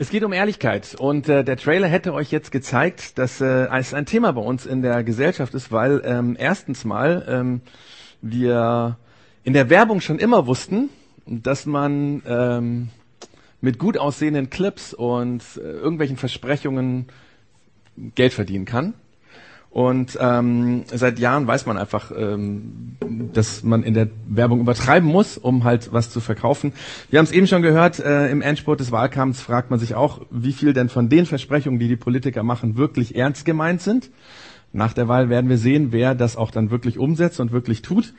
Es geht um Ehrlichkeit und äh, der Trailer hätte euch jetzt gezeigt, dass äh, es ein Thema bei uns in der Gesellschaft ist, weil ähm, erstens mal ähm, wir in der Werbung schon immer wussten, dass man ähm, mit gut aussehenden Clips und äh, irgendwelchen Versprechungen Geld verdienen kann. Und ähm, seit Jahren weiß man einfach, ähm, dass man in der Werbung übertreiben muss, um halt was zu verkaufen. Wir haben es eben schon gehört, äh, im Endspurt des Wahlkampfs fragt man sich auch, wie viel denn von den Versprechungen, die die Politiker machen, wirklich ernst gemeint sind. Nach der Wahl werden wir sehen, wer das auch dann wirklich umsetzt und wirklich tut.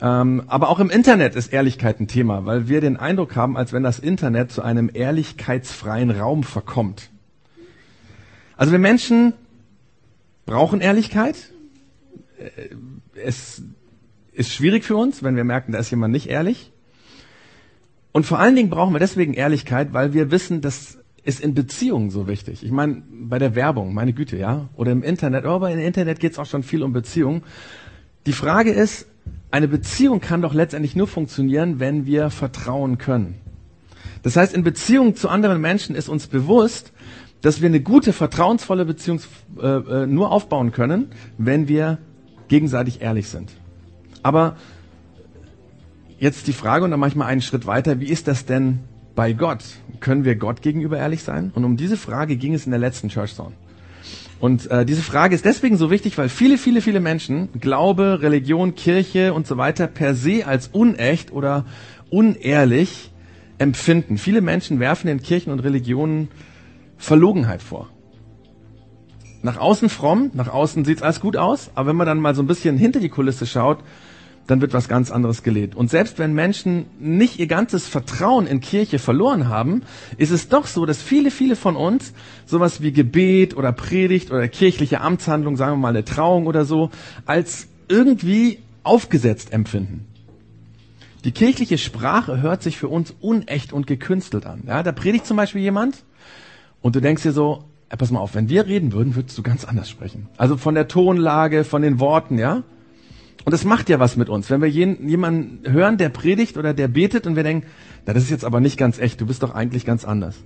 Ähm, aber auch im Internet ist Ehrlichkeit ein Thema, weil wir den Eindruck haben, als wenn das Internet zu einem ehrlichkeitsfreien Raum verkommt. Also wir Menschen brauchen Ehrlichkeit. Äh, es ist schwierig für uns, wenn wir merken, da ist jemand nicht ehrlich. Und vor allen Dingen brauchen wir deswegen Ehrlichkeit, weil wir wissen, das ist in Beziehungen so wichtig. Ich meine, bei der Werbung, meine Güte, ja, oder im Internet, aber im Internet geht es auch schon viel um Beziehungen. Die Frage ist, eine Beziehung kann doch letztendlich nur funktionieren, wenn wir vertrauen können. Das heißt, in Beziehung zu anderen Menschen ist uns bewusst, dass wir eine gute, vertrauensvolle Beziehung äh, äh, nur aufbauen können, wenn wir gegenseitig ehrlich sind. Aber jetzt die Frage, und dann mache ich mal einen Schritt weiter, wie ist das denn bei Gott? Können wir Gott gegenüber ehrlich sein? Und um diese Frage ging es in der letzten Church Zone. Und äh, diese Frage ist deswegen so wichtig, weil viele, viele, viele Menschen Glaube, Religion, Kirche und so weiter per se als unecht oder unehrlich empfinden. Viele Menschen werfen den Kirchen und Religionen Verlogenheit vor. Nach außen fromm, nach außen sieht's alles gut aus, aber wenn man dann mal so ein bisschen hinter die Kulisse schaut, dann wird was ganz anderes gelebt. Und selbst wenn Menschen nicht ihr ganzes Vertrauen in Kirche verloren haben, ist es doch so, dass viele, viele von uns sowas wie Gebet oder Predigt oder kirchliche Amtshandlung, sagen wir mal eine Trauung oder so, als irgendwie aufgesetzt empfinden. Die kirchliche Sprache hört sich für uns unecht und gekünstelt an. Ja, da predigt zum Beispiel jemand und du denkst dir so, pass mal auf, wenn wir reden würden, würdest du ganz anders sprechen. Also von der Tonlage, von den Worten, ja. Und das macht ja was mit uns. Wenn wir jemanden hören, der predigt oder der betet und wir denken, na, das ist jetzt aber nicht ganz echt, du bist doch eigentlich ganz anders.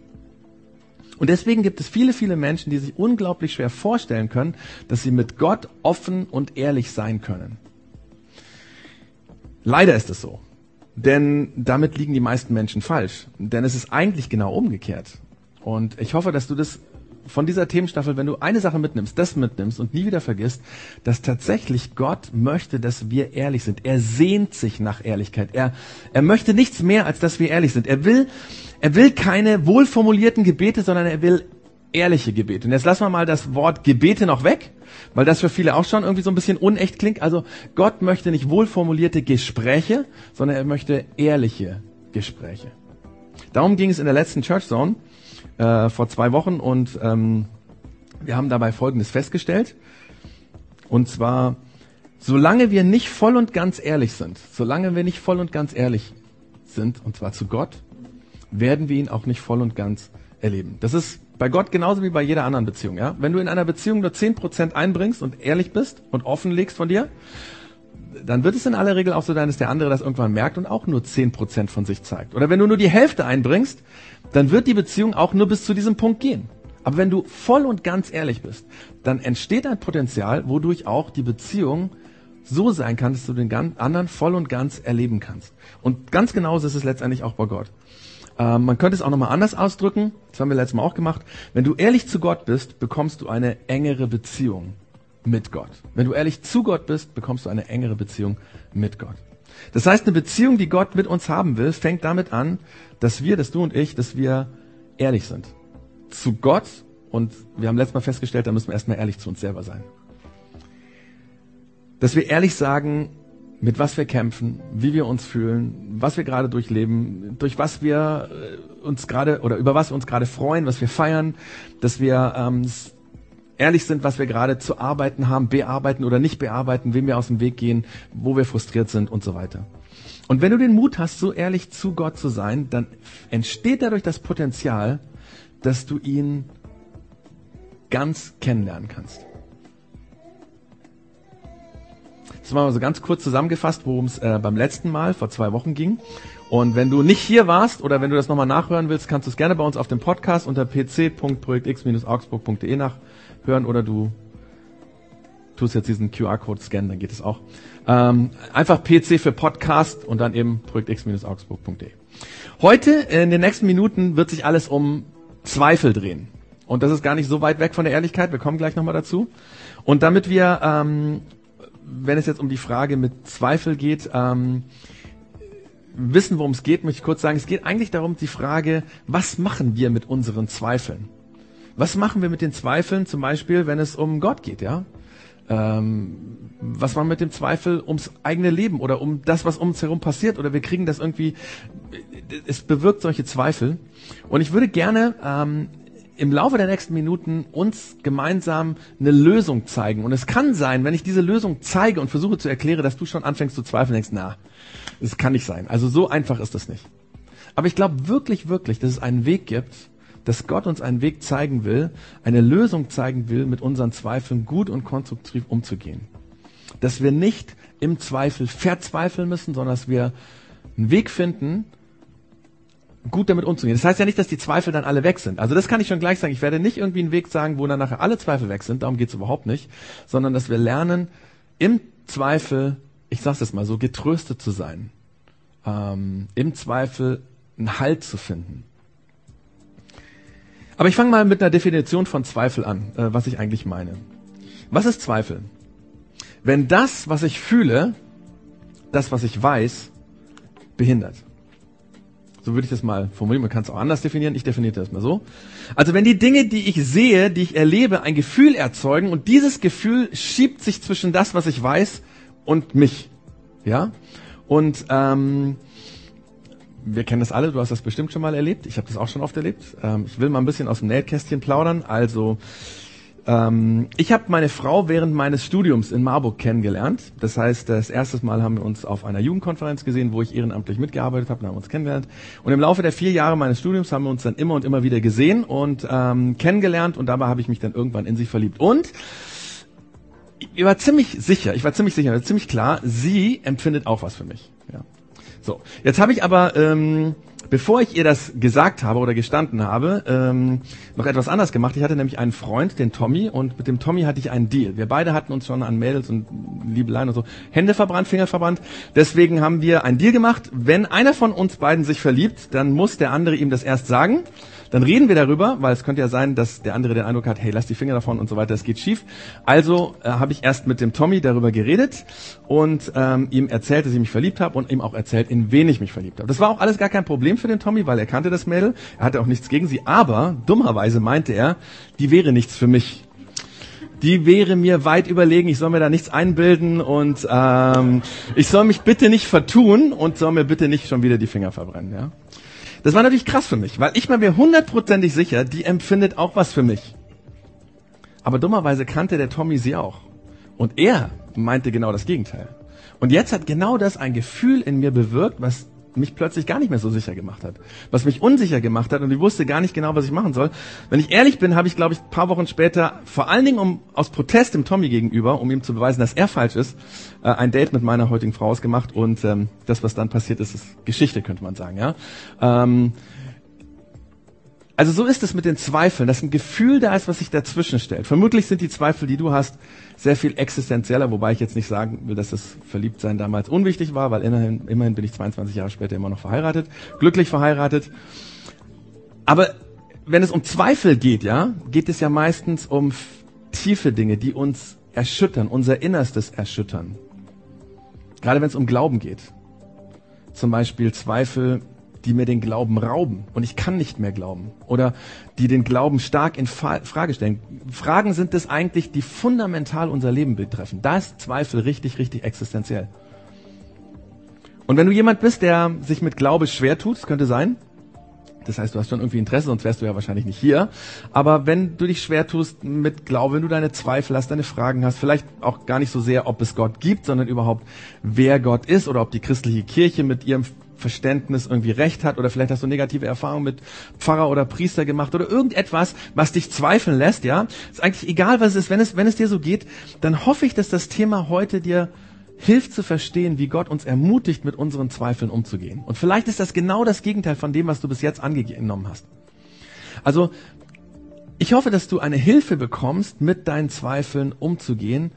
Und deswegen gibt es viele, viele Menschen, die sich unglaublich schwer vorstellen können, dass sie mit Gott offen und ehrlich sein können. Leider ist es so. Denn damit liegen die meisten Menschen falsch. Denn es ist eigentlich genau umgekehrt. Und ich hoffe, dass du das von dieser Themenstaffel, wenn du eine Sache mitnimmst, das mitnimmst und nie wieder vergisst, dass tatsächlich Gott möchte, dass wir ehrlich sind. Er sehnt sich nach Ehrlichkeit. Er, er möchte nichts mehr, als dass wir ehrlich sind. Er will, er will keine wohlformulierten Gebete, sondern er will ehrliche Gebete. Und jetzt lassen wir mal das Wort Gebete noch weg, weil das für viele auch schon irgendwie so ein bisschen unecht klingt. Also Gott möchte nicht wohlformulierte Gespräche, sondern er möchte ehrliche Gespräche. Darum ging es in der letzten Church Zone äh, vor zwei Wochen und ähm, wir haben dabei Folgendes festgestellt. Und zwar, solange wir nicht voll und ganz ehrlich sind, solange wir nicht voll und ganz ehrlich sind, und zwar zu Gott, werden wir ihn auch nicht voll und ganz erleben. Das ist bei Gott genauso wie bei jeder anderen Beziehung. Ja? Wenn du in einer Beziehung nur zehn Prozent einbringst und ehrlich bist und offenlegst von dir, dann wird es in aller Regel auch so sein, dass der andere das irgendwann merkt und auch nur zehn Prozent von sich zeigt. Oder wenn du nur die Hälfte einbringst, dann wird die Beziehung auch nur bis zu diesem Punkt gehen. Aber wenn du voll und ganz ehrlich bist, dann entsteht ein Potenzial, wodurch auch die Beziehung so sein kann, dass du den anderen voll und ganz erleben kannst. Und ganz genauso ist es letztendlich auch bei Gott. Ähm, man könnte es auch nochmal anders ausdrücken, das haben wir letztes Mal auch gemacht. Wenn du ehrlich zu Gott bist, bekommst du eine engere Beziehung mit Gott. Wenn du ehrlich zu Gott bist, bekommst du eine engere Beziehung mit Gott. Das heißt, eine Beziehung, die Gott mit uns haben will, fängt damit an, dass wir, dass du und ich, dass wir ehrlich sind. Zu Gott und wir haben letztes Mal festgestellt, da müssen wir erstmal ehrlich zu uns selber sein. Dass wir ehrlich sagen, mit was wir kämpfen, wie wir uns fühlen, was wir gerade durchleben, durch was wir äh, uns gerade oder über was wir uns gerade freuen, was wir feiern, dass wir ähm, ehrlich sind, was wir gerade zu arbeiten haben, bearbeiten oder nicht bearbeiten, wem wir aus dem Weg gehen, wo wir frustriert sind und so weiter. Und wenn du den Mut hast, so ehrlich zu Gott zu sein, dann entsteht dadurch das Potenzial, dass du ihn ganz kennenlernen kannst. Das war mal so ganz kurz zusammengefasst, worum es äh, beim letzten Mal vor zwei Wochen ging. Und wenn du nicht hier warst oder wenn du das nochmal nachhören willst, kannst du es gerne bei uns auf dem Podcast unter pc.projektx-augsburg.de nachhören oder du tust jetzt diesen QR-Code scannen, dann geht es auch. Ähm, einfach PC für Podcast und dann eben projektx-augsburg.de. Heute in den nächsten Minuten wird sich alles um Zweifel drehen. Und das ist gar nicht so weit weg von der Ehrlichkeit. Wir kommen gleich nochmal dazu. Und damit wir, ähm, wenn es jetzt um die Frage mit Zweifel geht, ähm, wissen, worum es geht, möchte ich kurz sagen, es geht eigentlich darum, die Frage, was machen wir mit unseren Zweifeln? Was machen wir mit den Zweifeln, zum Beispiel, wenn es um Gott geht, ja? Ähm, was man mit dem Zweifel ums eigene Leben oder um das, was um uns herum passiert, oder wir kriegen das irgendwie, es bewirkt solche Zweifel. Und ich würde gerne ähm, im Laufe der nächsten Minuten uns gemeinsam eine Lösung zeigen. Und es kann sein, wenn ich diese Lösung zeige und versuche zu erklären, dass du schon anfängst zu zweifeln, denkst, na, das kann nicht sein. Also so einfach ist das nicht. Aber ich glaube wirklich, wirklich, dass es einen Weg gibt, dass Gott uns einen Weg zeigen will, eine Lösung zeigen will, mit unseren Zweifeln gut und konstruktiv umzugehen. Dass wir nicht im Zweifel verzweifeln müssen, sondern dass wir einen Weg finden, gut damit umzugehen. Das heißt ja nicht, dass die Zweifel dann alle weg sind. Also das kann ich schon gleich sagen. Ich werde nicht irgendwie einen Weg sagen, wo dann nachher alle Zweifel weg sind. Darum geht es überhaupt nicht. Sondern dass wir lernen, im Zweifel, ich sage es mal so, getröstet zu sein. Ähm, Im Zweifel einen Halt zu finden. Aber ich fange mal mit einer Definition von Zweifel an, äh, was ich eigentlich meine. Was ist Zweifel? Wenn das, was ich fühle, das, was ich weiß, behindert. So würde ich das mal formulieren. Man kann es auch anders definieren. Ich definiere das mal so. Also wenn die Dinge, die ich sehe, die ich erlebe, ein Gefühl erzeugen und dieses Gefühl schiebt sich zwischen das, was ich weiß, und mich. Ja? Und ähm, wir kennen das alle, du hast das bestimmt schon mal erlebt. Ich habe das auch schon oft erlebt. Ähm, ich will mal ein bisschen aus dem Nähkästchen plaudern. Also ähm, ich habe meine Frau während meines Studiums in Marburg kennengelernt. Das heißt, das erste Mal haben wir uns auf einer Jugendkonferenz gesehen, wo ich ehrenamtlich mitgearbeitet habe, und haben uns kennengelernt. Und im Laufe der vier Jahre meines Studiums haben wir uns dann immer und immer wieder gesehen und ähm, kennengelernt und dabei habe ich mich dann irgendwann in sie verliebt. Und ich war ziemlich sicher, ich war ziemlich sicher, ziemlich klar, sie empfindet auch was für mich. Ja. So, jetzt habe ich aber ähm, bevor ich ihr das gesagt habe oder gestanden habe, ähm, noch etwas anders gemacht. Ich hatte nämlich einen Freund, den Tommy, und mit dem Tommy hatte ich einen Deal. Wir beide hatten uns schon an Mädels und Liebeleien und so Hände verbrannt, Finger verbrannt. Deswegen haben wir einen Deal gemacht. Wenn einer von uns beiden sich verliebt, dann muss der andere ihm das erst sagen. Dann reden wir darüber, weil es könnte ja sein, dass der andere den Eindruck hat, hey, lass die Finger davon und so weiter, es geht schief. Also äh, habe ich erst mit dem Tommy darüber geredet und ähm, ihm erzählt, dass ich mich verliebt habe und ihm auch erzählt, in wen ich mich verliebt habe. Das war auch alles gar kein Problem für den Tommy, weil er kannte das Mädel, er hatte auch nichts gegen sie, aber dummerweise meinte er, die wäre nichts für mich die wäre mir weit überlegen, ich soll mir da nichts einbilden und ähm, ich soll mich bitte nicht vertun und soll mir bitte nicht schon wieder die Finger verbrennen. Ja? Das war natürlich krass für mich, weil ich war mir hundertprozentig sicher, die empfindet auch was für mich. Aber dummerweise kannte der Tommy sie auch. Und er meinte genau das Gegenteil. Und jetzt hat genau das ein Gefühl in mir bewirkt, was mich plötzlich gar nicht mehr so sicher gemacht hat. Was mich unsicher gemacht hat und ich wusste gar nicht genau, was ich machen soll. Wenn ich ehrlich bin, habe ich, glaube ich, ein paar Wochen später, vor allen Dingen um, aus Protest dem Tommy gegenüber, um ihm zu beweisen, dass er falsch ist, äh, ein Date mit meiner heutigen Frau ausgemacht und ähm, das, was dann passiert ist, ist Geschichte, könnte man sagen. Ja. Ähm, also so ist es mit den Zweifeln, dass ein Gefühl da ist, was sich dazwischen stellt. Vermutlich sind die Zweifel, die du hast, sehr viel existenzieller, wobei ich jetzt nicht sagen will, dass das Verliebtsein damals unwichtig war, weil immerhin, immerhin bin ich 22 Jahre später immer noch verheiratet, glücklich verheiratet. Aber wenn es um Zweifel geht, ja, geht es ja meistens um tiefe Dinge, die uns erschüttern, unser Innerstes erschüttern. Gerade wenn es um Glauben geht. Zum Beispiel Zweifel die mir den Glauben rauben und ich kann nicht mehr glauben oder die den Glauben stark in Frage stellen. Fragen sind es eigentlich, die fundamental unser Leben betreffen. Da ist Zweifel richtig, richtig existenziell. Und wenn du jemand bist, der sich mit Glaube schwer tut, das könnte sein, das heißt, du hast schon irgendwie Interesse, sonst wärst du ja wahrscheinlich nicht hier. Aber wenn du dich schwer tust mit Glaube, wenn du deine Zweifel hast, deine Fragen hast, vielleicht auch gar nicht so sehr, ob es Gott gibt, sondern überhaupt, wer Gott ist oder ob die christliche Kirche mit ihrem Verständnis irgendwie recht hat oder vielleicht hast du negative Erfahrungen mit Pfarrer oder Priester gemacht oder irgendetwas, was dich zweifeln lässt, ja. Ist eigentlich egal, was es ist. Wenn es, wenn es dir so geht, dann hoffe ich, dass das Thema heute dir hilft zu verstehen, wie Gott uns ermutigt, mit unseren Zweifeln umzugehen. Und vielleicht ist das genau das Gegenteil von dem, was du bis jetzt angenommen hast. Also, ich hoffe, dass du eine Hilfe bekommst, mit deinen Zweifeln umzugehen.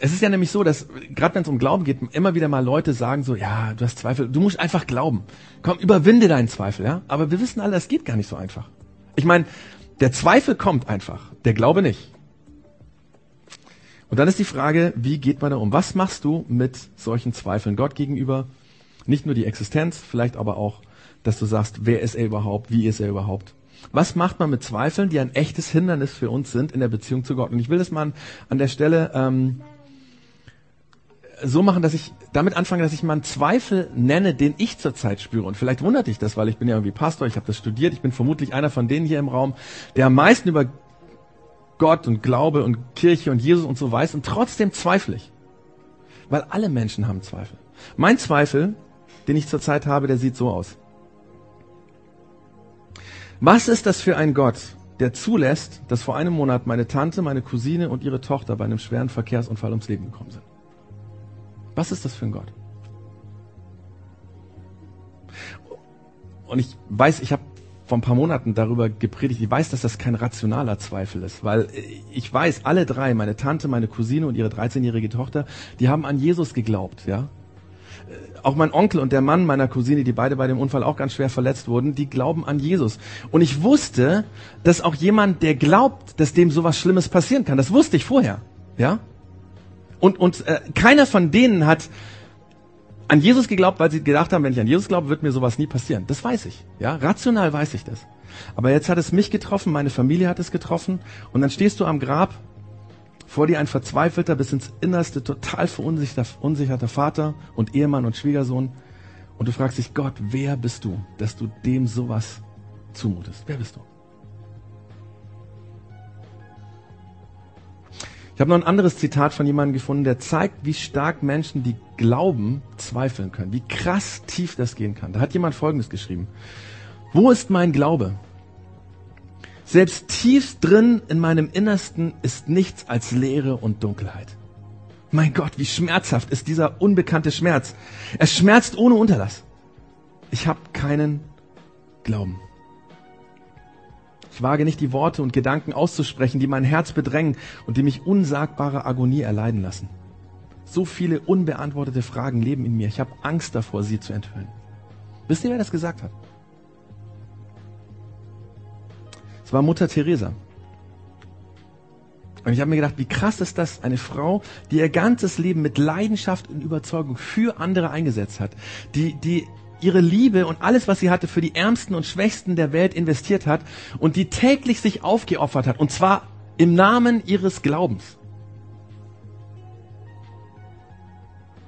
Es ist ja nämlich so, dass gerade wenn es um Glauben geht, immer wieder mal Leute sagen so, ja, du hast Zweifel, du musst einfach glauben. Komm, überwinde deinen Zweifel, ja? Aber wir wissen alle, das geht gar nicht so einfach. Ich meine, der Zweifel kommt einfach, der Glaube nicht. Und dann ist die Frage, wie geht man da um? Was machst du mit solchen Zweifeln Gott gegenüber? Nicht nur die Existenz, vielleicht aber auch, dass du sagst, wer ist er überhaupt? Wie ist er überhaupt? Was macht man mit Zweifeln, die ein echtes Hindernis für uns sind in der Beziehung zu Gott? Und ich will das mal an der Stelle ähm, so machen, dass ich damit anfange, dass ich mal einen Zweifel nenne, den ich zurzeit spüre. Und vielleicht wundert dich das, weil ich bin ja irgendwie Pastor, ich habe das studiert, ich bin vermutlich einer von denen hier im Raum, der am meisten über Gott und Glaube und Kirche und Jesus und so weiß und trotzdem zweifle ich. Weil alle Menschen haben Zweifel. Mein Zweifel, den ich zurzeit habe, der sieht so aus. Was ist das für ein Gott, der zulässt, dass vor einem Monat meine Tante, meine Cousine und ihre Tochter bei einem schweren Verkehrsunfall ums Leben gekommen sind? Was ist das für ein Gott? Und ich weiß, ich habe vor ein paar Monaten darüber gepredigt. Ich weiß, dass das kein rationaler Zweifel ist, weil ich weiß, alle drei, meine Tante, meine Cousine und ihre 13-jährige Tochter, die haben an Jesus geglaubt, ja. Auch mein Onkel und der Mann meiner Cousine, die beide bei dem Unfall auch ganz schwer verletzt wurden, die glauben an Jesus. Und ich wusste, dass auch jemand, der glaubt, dass dem sowas Schlimmes passieren kann, das wusste ich vorher, ja. Und, und äh, keiner von denen hat an Jesus geglaubt, weil sie gedacht haben, wenn ich an Jesus glaube, wird mir sowas nie passieren. Das weiß ich. Ja, rational weiß ich das. Aber jetzt hat es mich getroffen, meine Familie hat es getroffen und dann stehst du am Grab, vor dir ein verzweifelter, bis ins Innerste total verunsicherter Vater und Ehemann und Schwiegersohn und du fragst dich, Gott, wer bist du, dass du dem sowas zumutest? Wer bist du? Ich habe noch ein anderes Zitat von jemandem gefunden, der zeigt, wie stark Menschen, die glauben, zweifeln können. Wie krass tief das gehen kann. Da hat jemand Folgendes geschrieben. Wo ist mein Glaube? Selbst tiefst drin in meinem Innersten ist nichts als Leere und Dunkelheit. Mein Gott, wie schmerzhaft ist dieser unbekannte Schmerz. Er schmerzt ohne Unterlass. Ich habe keinen Glauben. Ich wage nicht die Worte und Gedanken auszusprechen, die mein Herz bedrängen und die mich unsagbare Agonie erleiden lassen. So viele unbeantwortete Fragen leben in mir. Ich habe Angst davor, sie zu enthüllen. Wisst ihr, wer das gesagt hat? Es war Mutter Teresa. Und ich habe mir gedacht, wie krass ist das, eine Frau, die ihr ganzes Leben mit Leidenschaft und Überzeugung für andere eingesetzt hat, die, die ihre Liebe und alles, was sie hatte, für die Ärmsten und Schwächsten der Welt investiert hat und die täglich sich aufgeopfert hat. Und zwar im Namen ihres Glaubens.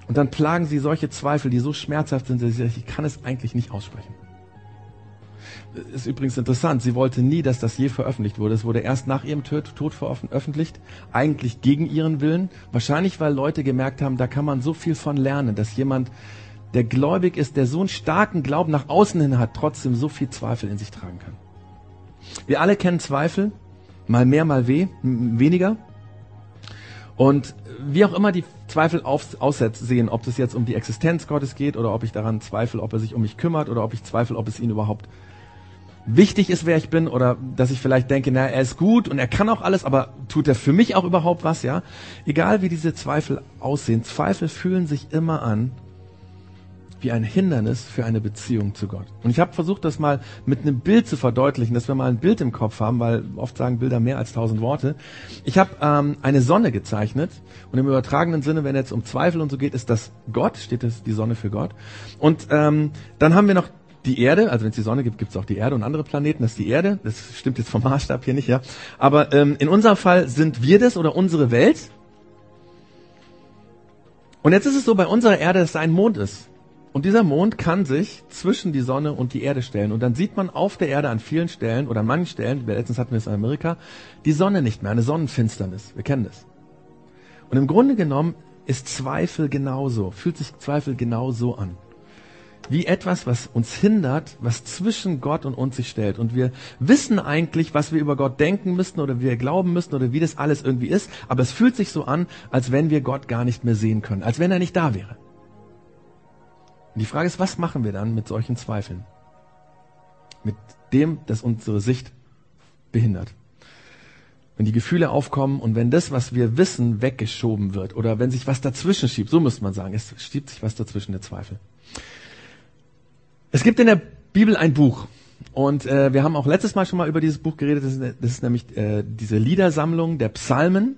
Und dann plagen sie solche Zweifel, die so schmerzhaft sind, dass ich kann es eigentlich nicht aussprechen. Ist übrigens interessant, sie wollte nie, dass das je veröffentlicht wurde. Es wurde erst nach ihrem Tod veröffentlicht, eigentlich gegen ihren Willen. Wahrscheinlich, weil Leute gemerkt haben, da kann man so viel von lernen, dass jemand der gläubig ist, der so einen starken Glauben nach außen hin hat, trotzdem so viel Zweifel in sich tragen kann. Wir alle kennen Zweifel, mal mehr, mal weh, weniger. Und wie auch immer die Zweifel aussehen, ob es jetzt um die Existenz Gottes geht oder ob ich daran zweifle, ob er sich um mich kümmert oder ob ich zweifle, ob es ihn überhaupt wichtig ist, wer ich bin oder dass ich vielleicht denke, na, er ist gut und er kann auch alles, aber tut er für mich auch überhaupt was, ja? Egal wie diese Zweifel aussehen, Zweifel fühlen sich immer an wie ein Hindernis für eine Beziehung zu Gott. Und ich habe versucht, das mal mit einem Bild zu verdeutlichen, dass wir mal ein Bild im Kopf haben, weil oft sagen Bilder mehr als tausend Worte. Ich habe ähm, eine Sonne gezeichnet und im übertragenen Sinne, wenn jetzt um Zweifel und so geht, ist das Gott, steht das die Sonne für Gott. Und ähm, dann haben wir noch die Erde, also wenn es die Sonne gibt, gibt es auch die Erde und andere Planeten, das ist die Erde. Das stimmt jetzt vom Maßstab hier nicht, ja. Aber ähm, in unserem Fall sind wir das oder unsere Welt. Und jetzt ist es so bei unserer Erde, dass da ein Mond ist. Und dieser Mond kann sich zwischen die Sonne und die Erde stellen. Und dann sieht man auf der Erde an vielen Stellen oder an manchen Stellen, letztens hatten wir es in Amerika, die Sonne nicht mehr, eine Sonnenfinsternis. Wir kennen das. Und im Grunde genommen ist Zweifel genauso, fühlt sich Zweifel genauso an. wie etwas, was uns hindert, was zwischen Gott und uns sich stellt. Und wir wissen eigentlich, was wir über Gott denken müssten oder wie wir glauben müssten oder wie das alles irgendwie ist, aber es fühlt sich so an, als wenn wir Gott gar nicht mehr sehen können, als wenn er nicht da wäre. Und die Frage ist, was machen wir dann mit solchen Zweifeln? Mit dem, das unsere Sicht behindert. Wenn die Gefühle aufkommen und wenn das, was wir wissen, weggeschoben wird oder wenn sich was dazwischen schiebt, so müsste man sagen, es schiebt sich was dazwischen, der Zweifel. Es gibt in der Bibel ein Buch und äh, wir haben auch letztes Mal schon mal über dieses Buch geredet. Das ist, das ist nämlich äh, diese Liedersammlung der Psalmen.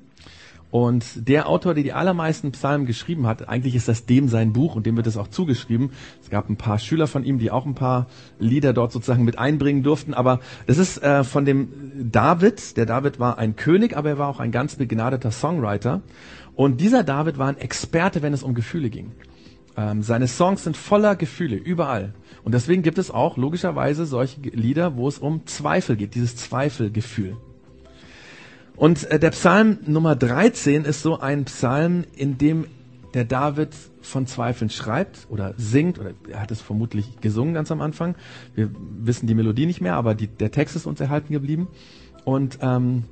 Und der Autor, der die allermeisten Psalmen geschrieben hat, eigentlich ist das dem sein Buch und dem wird es auch zugeschrieben. Es gab ein paar Schüler von ihm, die auch ein paar Lieder dort sozusagen mit einbringen durften. Aber das ist äh, von dem David. Der David war ein König, aber er war auch ein ganz begnadeter Songwriter. Und dieser David war ein Experte, wenn es um Gefühle ging. Ähm, seine Songs sind voller Gefühle, überall. Und deswegen gibt es auch logischerweise solche Lieder, wo es um Zweifel geht, dieses Zweifelgefühl. Und äh, der Psalm Nummer 13 ist so ein Psalm, in dem der David von Zweifeln schreibt oder singt, oder er hat es vermutlich gesungen ganz am Anfang. Wir wissen die Melodie nicht mehr, aber die, der Text ist uns erhalten geblieben. Und ähm,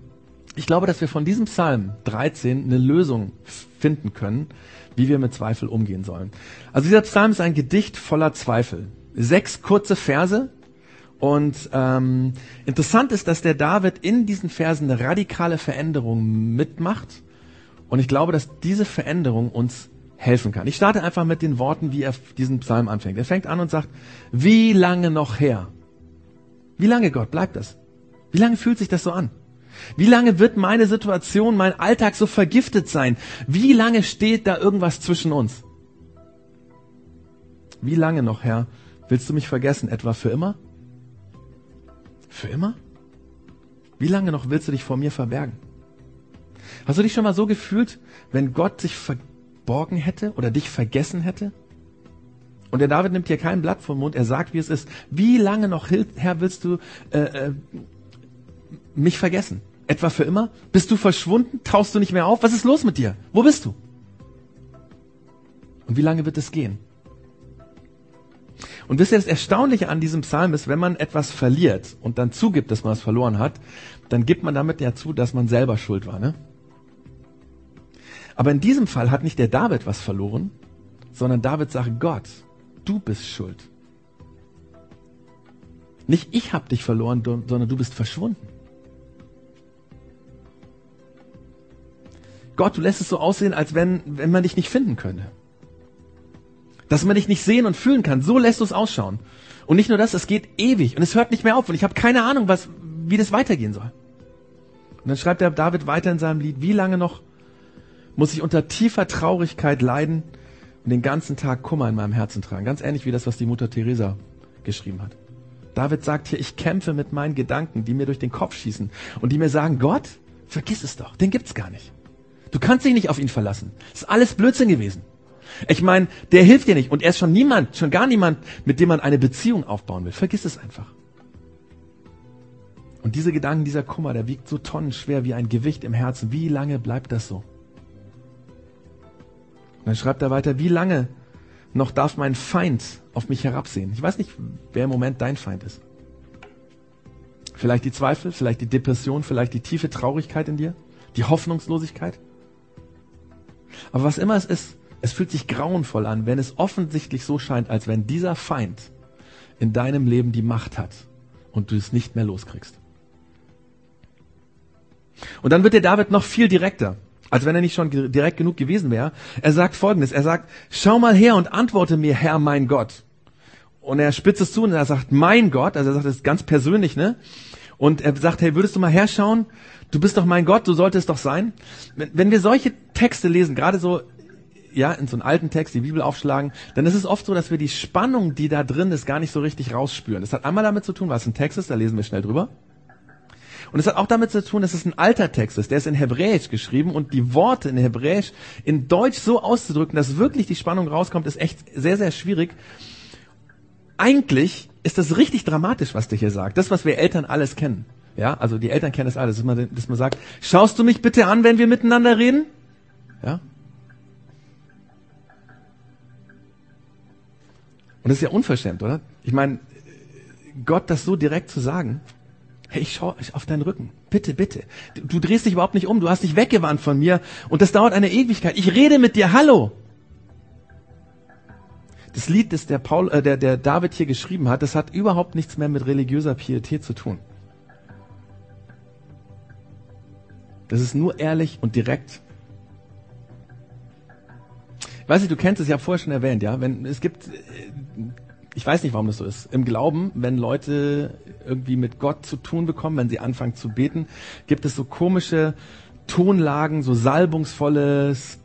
ich glaube, dass wir von diesem Psalm 13 eine Lösung finden können, wie wir mit Zweifel umgehen sollen. Also dieser Psalm ist ein Gedicht voller Zweifel sechs kurze Verse. Und ähm, interessant ist, dass der David in diesen Versen eine radikale Veränderung mitmacht. Und ich glaube, dass diese Veränderung uns helfen kann. Ich starte einfach mit den Worten, wie er diesen Psalm anfängt. Er fängt an und sagt, wie lange noch her? Wie lange, Gott, bleibt das? Wie lange fühlt sich das so an? Wie lange wird meine Situation, mein Alltag so vergiftet sein? Wie lange steht da irgendwas zwischen uns? Wie lange noch, Herr, Willst du mich vergessen, etwa für immer? Für immer? Wie lange noch willst du dich vor mir verbergen? Hast du dich schon mal so gefühlt, wenn Gott sich verborgen hätte oder dich vergessen hätte? Und der David nimmt hier kein Blatt vom Mund, er sagt, wie es ist. Wie lange noch, Herr, willst du äh, äh, mich vergessen? Etwa für immer? Bist du verschwunden? Tauchst du nicht mehr auf? Was ist los mit dir? Wo bist du? Und wie lange wird es gehen? Und wisst ihr, das Erstaunliche an diesem Psalm ist, wenn man etwas verliert und dann zugibt, dass man es verloren hat, dann gibt man damit ja zu, dass man selber schuld war. Ne? Aber in diesem Fall hat nicht der David was verloren, sondern David sagt, Gott, du bist schuld. Nicht ich habe dich verloren, sondern du bist verschwunden. Gott, du lässt es so aussehen, als wenn, wenn man dich nicht finden könnte dass man dich nicht sehen und fühlen kann. So lässt du es ausschauen. Und nicht nur das, es geht ewig und es hört nicht mehr auf und ich habe keine Ahnung, was, wie das weitergehen soll. Und dann schreibt der David weiter in seinem Lied, wie lange noch muss ich unter tiefer Traurigkeit leiden und den ganzen Tag Kummer in meinem Herzen tragen. Ganz ähnlich wie das, was die Mutter Teresa geschrieben hat. David sagt hier, ich kämpfe mit meinen Gedanken, die mir durch den Kopf schießen und die mir sagen, Gott, vergiss es doch, den gibt's gar nicht. Du kannst dich nicht auf ihn verlassen. Das ist alles Blödsinn gewesen. Ich meine, der hilft dir nicht und er ist schon niemand, schon gar niemand, mit dem man eine Beziehung aufbauen will. Vergiss es einfach. Und diese Gedanken, dieser Kummer, der wiegt so tonnenschwer wie ein Gewicht im Herzen. Wie lange bleibt das so? Und dann schreibt er weiter, wie lange noch darf mein Feind auf mich herabsehen? Ich weiß nicht, wer im Moment dein Feind ist. Vielleicht die Zweifel, vielleicht die Depression, vielleicht die tiefe Traurigkeit in dir, die Hoffnungslosigkeit. Aber was immer es ist, es fühlt sich grauenvoll an, wenn es offensichtlich so scheint, als wenn dieser Feind in deinem Leben die Macht hat und du es nicht mehr loskriegst. Und dann wird der David noch viel direkter, als wenn er nicht schon direkt genug gewesen wäre. Er sagt folgendes, er sagt, schau mal her und antworte mir, Herr mein Gott. Und er spitzt es zu und er sagt, mein Gott, also er sagt es ganz persönlich, ne? Und er sagt, hey, würdest du mal herschauen? Du bist doch mein Gott, du solltest doch sein. Wenn, wir solche Texte lesen, gerade so ja, in so einen alten Text die Bibel aufschlagen, dann ist es oft so, dass wir die Spannung, die da drin ist, gar nicht so richtig rausspüren. Das hat einmal damit zu tun, was ein Text ist, da lesen wir schnell drüber. Und es hat auch damit zu tun, dass es ein alter Text ist, der ist in Hebräisch geschrieben und die Worte in Hebräisch in Deutsch so auszudrücken, dass wirklich die Spannung rauskommt, ist echt sehr, sehr schwierig. Eigentlich ist das richtig dramatisch, was der hier sagt. Das, was wir Eltern alles kennen. Ja, also die Eltern kennen das alles, dass man, dass man sagt, schaust du mich bitte an, wenn wir miteinander reden? Ja, Und das ist ja unverschämt, oder? Ich meine, Gott das so direkt zu sagen, hey, ich schau auf deinen Rücken. Bitte, bitte. Du, du drehst dich überhaupt nicht um, du hast dich weggewandt von mir und das dauert eine Ewigkeit. Ich rede mit dir, hallo. Das Lied, das der, Paul, äh, der, der David hier geschrieben hat, das hat überhaupt nichts mehr mit religiöser Pietät zu tun. Das ist nur ehrlich und direkt. Ich weiß nicht, du kennst es, ich habe vorher schon erwähnt, ja. Wenn es gibt, äh, ich weiß nicht, warum das so ist. Im Glauben, wenn Leute irgendwie mit Gott zu tun bekommen, wenn sie anfangen zu beten, gibt es so komische Tonlagen, so salbungsvolles,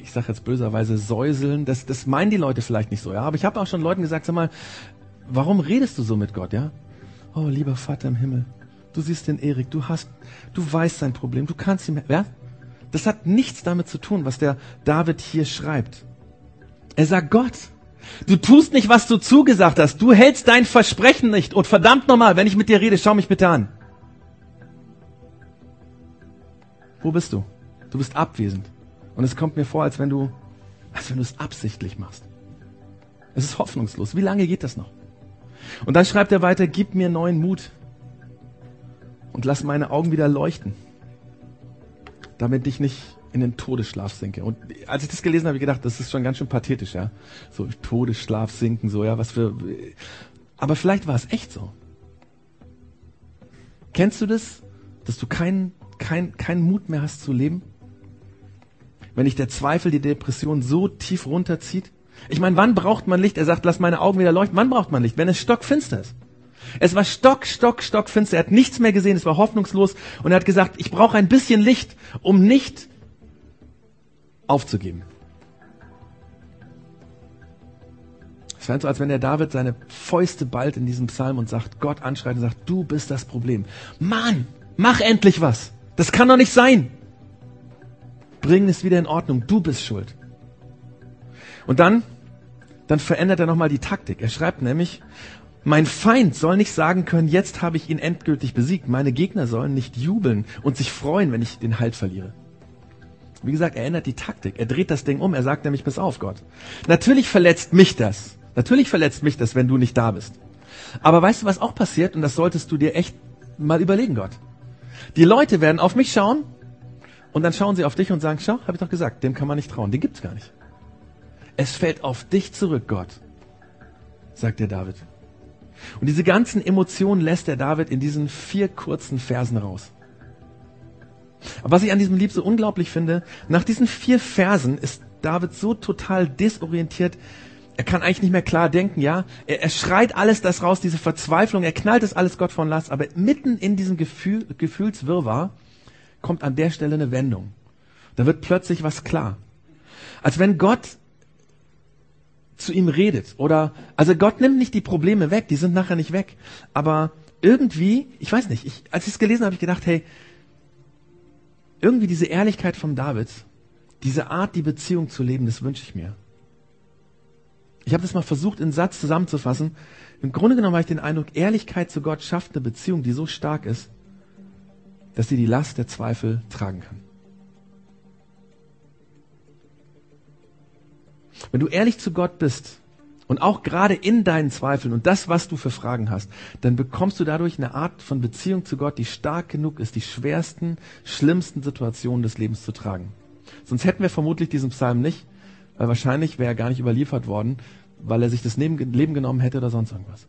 ich sage jetzt böserweise Säuseln. Das, das meinen die Leute vielleicht nicht so, ja. Aber ich habe auch schon Leuten gesagt, sag mal, warum redest du so mit Gott, ja? Oh, lieber Vater im Himmel, du siehst den Erik, du hast, du weißt sein Problem, du kannst ihm, ja? Das hat nichts damit zu tun, was der David hier schreibt. Er sagt Gott, du tust nicht, was du zugesagt hast. Du hältst dein Versprechen nicht. Und verdammt nochmal, wenn ich mit dir rede, schau mich bitte an. Wo bist du? Du bist abwesend. Und es kommt mir vor, als wenn du, als wenn du es absichtlich machst. Es ist hoffnungslos. Wie lange geht das noch? Und dann schreibt er weiter, gib mir neuen Mut und lass meine Augen wieder leuchten, damit ich nicht in den Todesschlaf sinke. Und als ich das gelesen habe, habe ich gedacht, das ist schon ganz schön pathetisch, ja. So Todesschlaf sinken, so, ja, was für. Aber vielleicht war es echt so. Kennst du das, dass du keinen kein, keinen Mut mehr hast zu leben? wenn dich der Zweifel, die Depression so tief runterzieht? Ich meine, wann braucht man Licht? Er sagt, lass meine Augen wieder leuchten. Wann braucht man Licht? Wenn es stockfinster ist. Es war stock, stock, stockfinster. Er hat nichts mehr gesehen. Es war hoffnungslos. Und er hat gesagt, ich brauche ein bisschen Licht, um nicht aufzugeben. Es scheint so, als wenn der David seine Fäuste ballt in diesem Psalm und sagt, Gott anschreit und sagt, du bist das Problem. Mann, mach endlich was. Das kann doch nicht sein bring es wieder in Ordnung, du bist schuld. Und dann, dann verändert er nochmal die Taktik. Er schreibt nämlich, mein Feind soll nicht sagen können, jetzt habe ich ihn endgültig besiegt. Meine Gegner sollen nicht jubeln und sich freuen, wenn ich den Halt verliere. Wie gesagt, er ändert die Taktik. Er dreht das Ding um. Er sagt nämlich, pass auf, Gott. Natürlich verletzt mich das. Natürlich verletzt mich das, wenn du nicht da bist. Aber weißt du, was auch passiert? Und das solltest du dir echt mal überlegen, Gott. Die Leute werden auf mich schauen und dann schauen sie auf dich und sagen, schau, habe ich doch gesagt, dem kann man nicht trauen, den gibt's gar nicht. Es fällt auf dich zurück, Gott, sagt der David. Und diese ganzen Emotionen lässt der David in diesen vier kurzen Versen raus. Aber was ich an diesem Lied so unglaublich finde, nach diesen vier Versen ist David so total desorientiert, er kann eigentlich nicht mehr klar denken, ja. Er, er schreit alles das raus, diese Verzweiflung, er knallt es alles Gott von Last, aber mitten in diesem Gefühl, Gefühlswirrwarr kommt an der Stelle eine Wendung. Da wird plötzlich was klar. Als wenn Gott zu ihm redet. Oder, also Gott nimmt nicht die Probleme weg, die sind nachher nicht weg. Aber irgendwie, ich weiß nicht, ich, als ich es gelesen habe, habe ich gedacht, hey, irgendwie diese Ehrlichkeit von David, diese Art, die Beziehung zu leben, das wünsche ich mir. Ich habe das mal versucht, in Satz zusammenzufassen. Im Grunde genommen habe ich den Eindruck, Ehrlichkeit zu Gott schafft eine Beziehung, die so stark ist, dass sie die Last der Zweifel tragen kann. Wenn du ehrlich zu Gott bist und auch gerade in deinen Zweifeln und das, was du für Fragen hast, dann bekommst du dadurch eine Art von Beziehung zu Gott, die stark genug ist, die schwersten, schlimmsten Situationen des Lebens zu tragen. Sonst hätten wir vermutlich diesen Psalm nicht, weil wahrscheinlich wäre er gar nicht überliefert worden, weil er sich das Leben genommen hätte oder sonst irgendwas.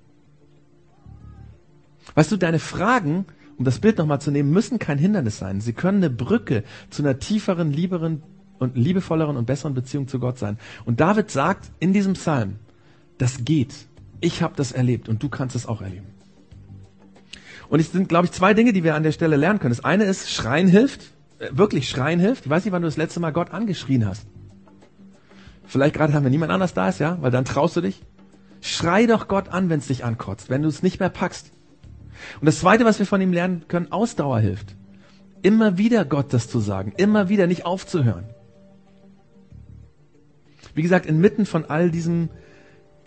Weißt du, deine Fragen um das Bild nochmal zu nehmen, müssen kein Hindernis sein. Sie können eine Brücke zu einer tieferen, lieberen und liebevolleren und besseren Beziehung zu Gott sein. Und David sagt in diesem Psalm, das geht. Ich habe das erlebt und du kannst es auch erleben. Und es sind, glaube ich, zwei Dinge, die wir an der Stelle lernen können. Das eine ist, Schreien hilft. Äh, wirklich, Schreien hilft. Ich weiß nicht, wann du das letzte Mal Gott angeschrien hast. Vielleicht gerade haben wir niemand anders da ist, ja, weil dann traust du dich. Schrei doch Gott an, wenn es dich ankotzt, wenn du es nicht mehr packst. Und das Zweite, was wir von ihm lernen können, Ausdauer hilft. Immer wieder Gott das zu sagen, immer wieder nicht aufzuhören. Wie gesagt, inmitten von all diesem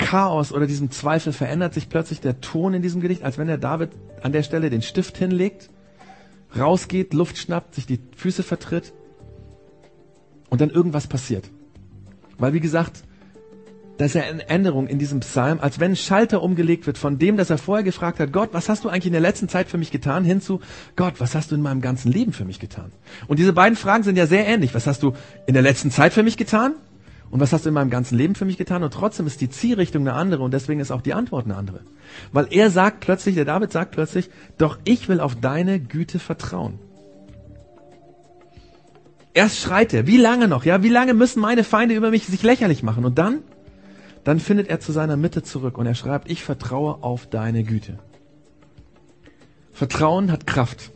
Chaos oder diesem Zweifel verändert sich plötzlich der Ton in diesem Gedicht, als wenn der David an der Stelle den Stift hinlegt, rausgeht, Luft schnappt, sich die Füße vertritt und dann irgendwas passiert. Weil, wie gesagt, da ist ja eine Änderung in diesem Psalm, als wenn ein Schalter umgelegt wird von dem, dass er vorher gefragt hat, Gott, was hast du eigentlich in der letzten Zeit für mich getan, hinzu, Gott, was hast du in meinem ganzen Leben für mich getan? Und diese beiden Fragen sind ja sehr ähnlich. Was hast du in der letzten Zeit für mich getan? Und was hast du in meinem ganzen Leben für mich getan? Und trotzdem ist die Zielrichtung eine andere und deswegen ist auch die Antwort eine andere. Weil er sagt plötzlich, der David sagt plötzlich, doch ich will auf deine Güte vertrauen. Erst schreit er, wie lange noch? Ja, wie lange müssen meine Feinde über mich sich lächerlich machen? Und dann dann findet er zu seiner Mitte zurück und er schreibt, ich vertraue auf deine Güte. Vertrauen hat Kraft.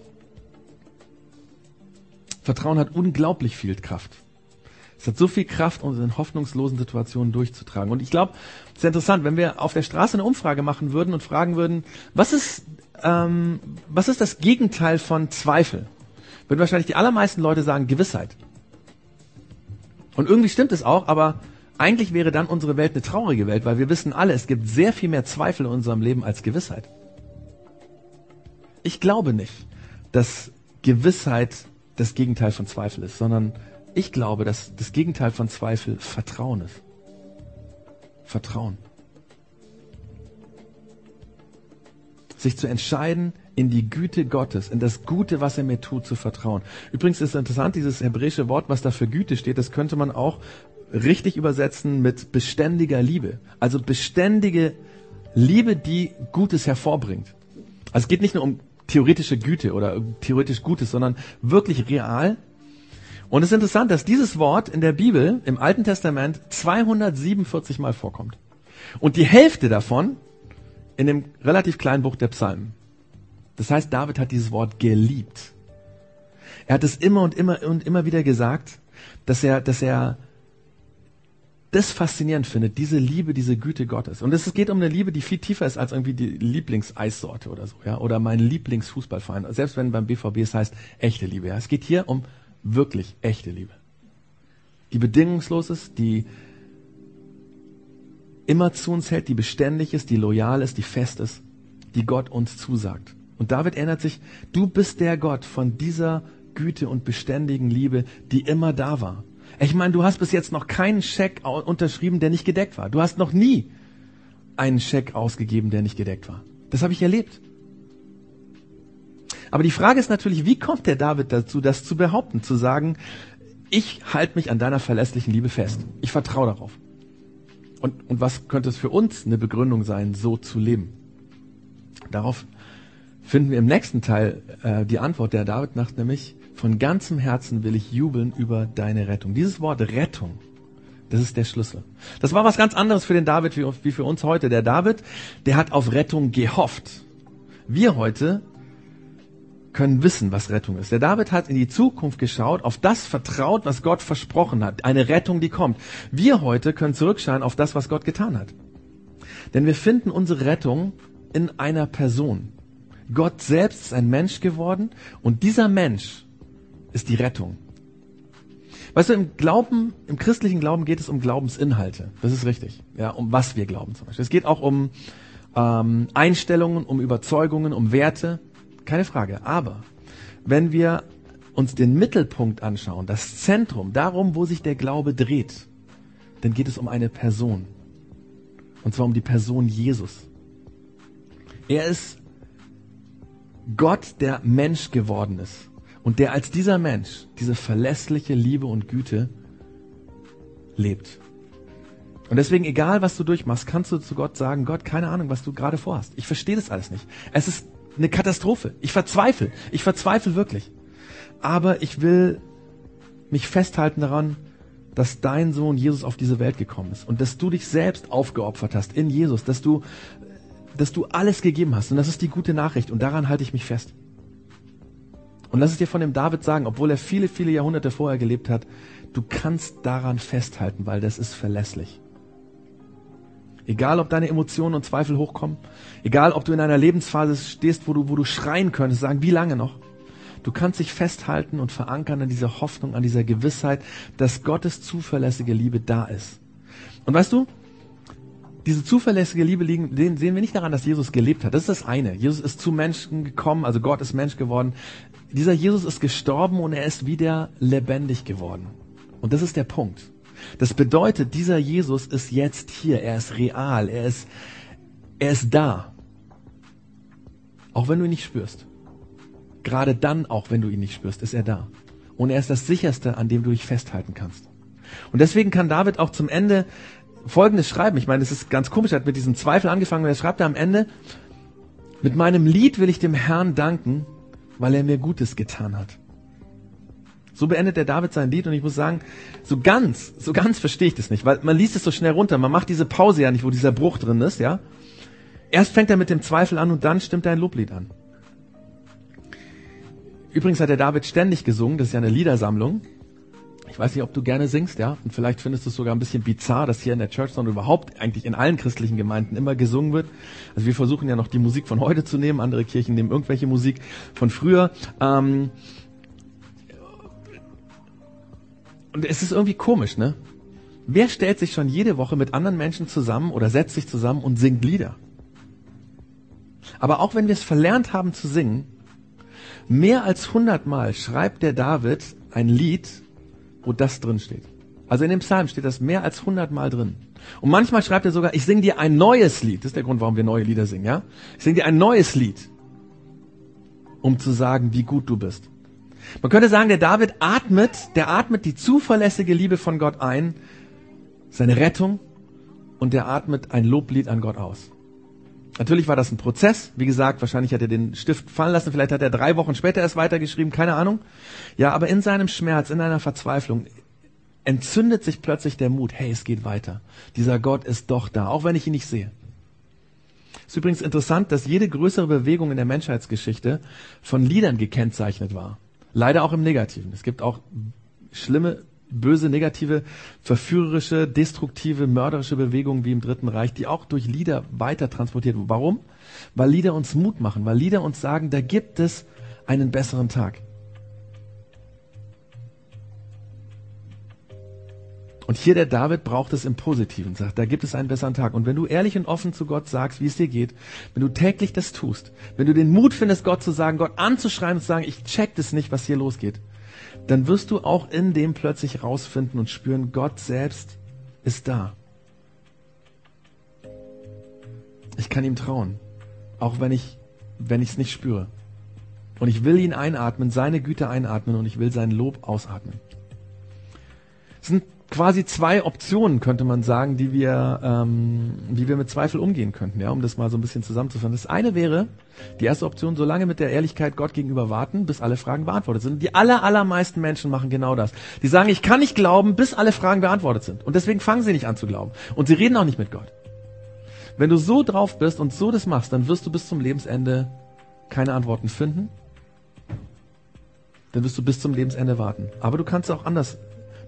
Vertrauen hat unglaublich viel Kraft. Es hat so viel Kraft, uns in hoffnungslosen Situationen durchzutragen. Und ich glaube, es ist interessant, wenn wir auf der Straße eine Umfrage machen würden und fragen würden, was ist, ähm, was ist das Gegenteil von Zweifel? Würden wahrscheinlich die allermeisten Leute sagen Gewissheit. Und irgendwie stimmt es auch, aber eigentlich wäre dann unsere Welt eine traurige Welt, weil wir wissen alle, es gibt sehr viel mehr Zweifel in unserem Leben als Gewissheit. Ich glaube nicht, dass Gewissheit das Gegenteil von Zweifel ist, sondern ich glaube, dass das Gegenteil von Zweifel Vertrauen ist. Vertrauen. Sich zu entscheiden, in die Güte Gottes, in das Gute, was er mir tut, zu vertrauen. Übrigens ist interessant, dieses hebräische Wort, was da für Güte steht, das könnte man auch richtig übersetzen mit beständiger Liebe. Also beständige Liebe, die Gutes hervorbringt. Also es geht nicht nur um theoretische Güte oder theoretisch Gutes, sondern wirklich real. Und es ist interessant, dass dieses Wort in der Bibel im Alten Testament 247 Mal vorkommt. Und die Hälfte davon in dem relativ kleinen Buch der Psalmen. Das heißt, David hat dieses Wort geliebt. Er hat es immer und immer und immer wieder gesagt, dass er, dass er das faszinierend findet, diese Liebe, diese Güte Gottes. Und es geht um eine Liebe, die viel tiefer ist als irgendwie die Lieblingseissorte oder so, ja, oder mein Lieblingsfußballverein. Selbst wenn beim BVB es heißt echte Liebe. Ja. Es geht hier um wirklich echte Liebe. Die bedingungslos ist, die immer zu uns hält, die beständig ist, die loyal ist, die fest ist, die Gott uns zusagt. Und David erinnert sich, du bist der Gott von dieser Güte und beständigen Liebe, die immer da war. Ich meine, du hast bis jetzt noch keinen Scheck unterschrieben, der nicht gedeckt war. Du hast noch nie einen Scheck ausgegeben, der nicht gedeckt war. Das habe ich erlebt. Aber die Frage ist natürlich, wie kommt der David dazu, das zu behaupten, zu sagen, ich halte mich an deiner verlässlichen Liebe fest. Ich vertraue darauf. Und, und was könnte es für uns eine Begründung sein, so zu leben? Darauf finden wir im nächsten Teil äh, die Antwort, der David macht nämlich, von ganzem Herzen will ich jubeln über deine Rettung. Dieses Wort Rettung, das ist der Schlüssel. Das war was ganz anderes für den David wie, wie für uns heute. Der David, der hat auf Rettung gehofft. Wir heute können wissen, was Rettung ist. Der David hat in die Zukunft geschaut, auf das vertraut, was Gott versprochen hat. Eine Rettung, die kommt. Wir heute können zurückschauen auf das, was Gott getan hat. Denn wir finden unsere Rettung in einer Person. Gott selbst ist ein Mensch geworden und dieser Mensch ist die Rettung. Weißt du, im Glauben, im christlichen Glauben geht es um Glaubensinhalte. Das ist richtig. Ja, um was wir glauben zum Beispiel. Es geht auch um ähm, Einstellungen, um Überzeugungen, um Werte. Keine Frage. Aber wenn wir uns den Mittelpunkt anschauen, das Zentrum, darum, wo sich der Glaube dreht, dann geht es um eine Person. Und zwar um die Person Jesus. Er ist Gott, der Mensch geworden ist. Und der als dieser Mensch diese verlässliche Liebe und Güte lebt. Und deswegen, egal was du durchmachst, kannst du zu Gott sagen, Gott, keine Ahnung, was du gerade vorhast. Ich verstehe das alles nicht. Es ist eine Katastrophe. Ich verzweifle. Ich verzweifle wirklich. Aber ich will mich festhalten daran, dass dein Sohn Jesus auf diese Welt gekommen ist und dass du dich selbst aufgeopfert hast in Jesus, dass du, dass du alles gegeben hast. Und das ist die gute Nachricht und daran halte ich mich fest. Und lass es dir von dem David sagen, obwohl er viele, viele Jahrhunderte vorher gelebt hat, du kannst daran festhalten, weil das ist verlässlich. Egal, ob deine Emotionen und Zweifel hochkommen, egal, ob du in einer Lebensphase stehst, wo du, wo du schreien könntest, sagen, wie lange noch? Du kannst dich festhalten und verankern an dieser Hoffnung, an dieser Gewissheit, dass Gottes zuverlässige Liebe da ist. Und weißt du, diese zuverlässige Liebe liegen, sehen wir nicht daran, dass Jesus gelebt hat. Das ist das eine. Jesus ist zu Menschen gekommen, also Gott ist Mensch geworden. Dieser Jesus ist gestorben und er ist wieder lebendig geworden. Und das ist der Punkt. Das bedeutet, dieser Jesus ist jetzt hier, er ist real, er ist, er ist da. Auch wenn du ihn nicht spürst. Gerade dann, auch wenn du ihn nicht spürst, ist er da. Und er ist das sicherste, an dem du dich festhalten kannst. Und deswegen kann David auch zum Ende Folgendes schreiben. Ich meine, es ist ganz komisch, er hat mit diesem Zweifel angefangen und er schreibt da am Ende, mit meinem Lied will ich dem Herrn danken, weil er mir Gutes getan hat. So beendet der David sein Lied und ich muss sagen, so ganz, so ganz verstehe ich das nicht, weil man liest es so schnell runter, man macht diese Pause ja nicht, wo dieser Bruch drin ist, ja. Erst fängt er mit dem Zweifel an und dann stimmt er ein Loblied an. Übrigens hat der David ständig gesungen, das ist ja eine Liedersammlung. Ich weiß nicht, ob du gerne singst, ja. Und vielleicht findest du es sogar ein bisschen bizarr, dass hier in der Church Sound überhaupt eigentlich in allen christlichen Gemeinden immer gesungen wird. Also wir versuchen ja noch die Musik von heute zu nehmen, andere Kirchen nehmen irgendwelche Musik von früher. Ähm und es ist irgendwie komisch, ne? Wer stellt sich schon jede Woche mit anderen Menschen zusammen oder setzt sich zusammen und singt Lieder? Aber auch wenn wir es verlernt haben zu singen, mehr als hundertmal schreibt der David ein Lied, wo das drin steht. Also in dem Psalm steht das mehr als hundertmal drin. Und manchmal schreibt er sogar, ich singe dir ein neues Lied. Das ist der Grund, warum wir neue Lieder singen, ja? Ich singe dir ein neues Lied, um zu sagen, wie gut du bist. Man könnte sagen, der David atmet, der atmet die zuverlässige Liebe von Gott ein, seine Rettung, und der atmet ein Loblied an Gott aus. Natürlich war das ein Prozess. Wie gesagt, wahrscheinlich hat er den Stift fallen lassen. Vielleicht hat er drei Wochen später erst weitergeschrieben. Keine Ahnung. Ja, aber in seinem Schmerz, in einer Verzweiflung entzündet sich plötzlich der Mut. Hey, es geht weiter. Dieser Gott ist doch da, auch wenn ich ihn nicht sehe. Ist übrigens interessant, dass jede größere Bewegung in der Menschheitsgeschichte von Liedern gekennzeichnet war. Leider auch im Negativen. Es gibt auch schlimme böse, negative, verführerische, destruktive, mörderische Bewegungen wie im Dritten Reich, die auch durch Lieder weiter transportiert wurden. Warum? Weil Lieder uns Mut machen, weil Lieder uns sagen, da gibt es einen besseren Tag. Und hier der David braucht es im Positiven, sagt, da gibt es einen besseren Tag. Und wenn du ehrlich und offen zu Gott sagst, wie es dir geht, wenn du täglich das tust, wenn du den Mut findest, Gott zu sagen, Gott anzuschreien und zu sagen, ich check das nicht, was hier losgeht, dann wirst du auch in dem plötzlich rausfinden und spüren, Gott selbst ist da. Ich kann ihm trauen, auch wenn ich wenn ich es nicht spüre. Und ich will ihn einatmen, seine Güte einatmen und ich will sein Lob ausatmen. Es sind quasi zwei Optionen, könnte man sagen, die wir, ähm, wie wir mit Zweifel umgehen könnten, ja, um das mal so ein bisschen zusammenzufassen. Das eine wäre, die erste Option, so lange mit der Ehrlichkeit Gott gegenüber warten, bis alle Fragen beantwortet sind. Die aller, allermeisten Menschen machen genau das. Die sagen, ich kann nicht glauben, bis alle Fragen beantwortet sind. Und deswegen fangen sie nicht an zu glauben. Und sie reden auch nicht mit Gott. Wenn du so drauf bist und so das machst, dann wirst du bis zum Lebensende keine Antworten finden. Dann wirst du bis zum Lebensende warten. Aber du kannst auch anders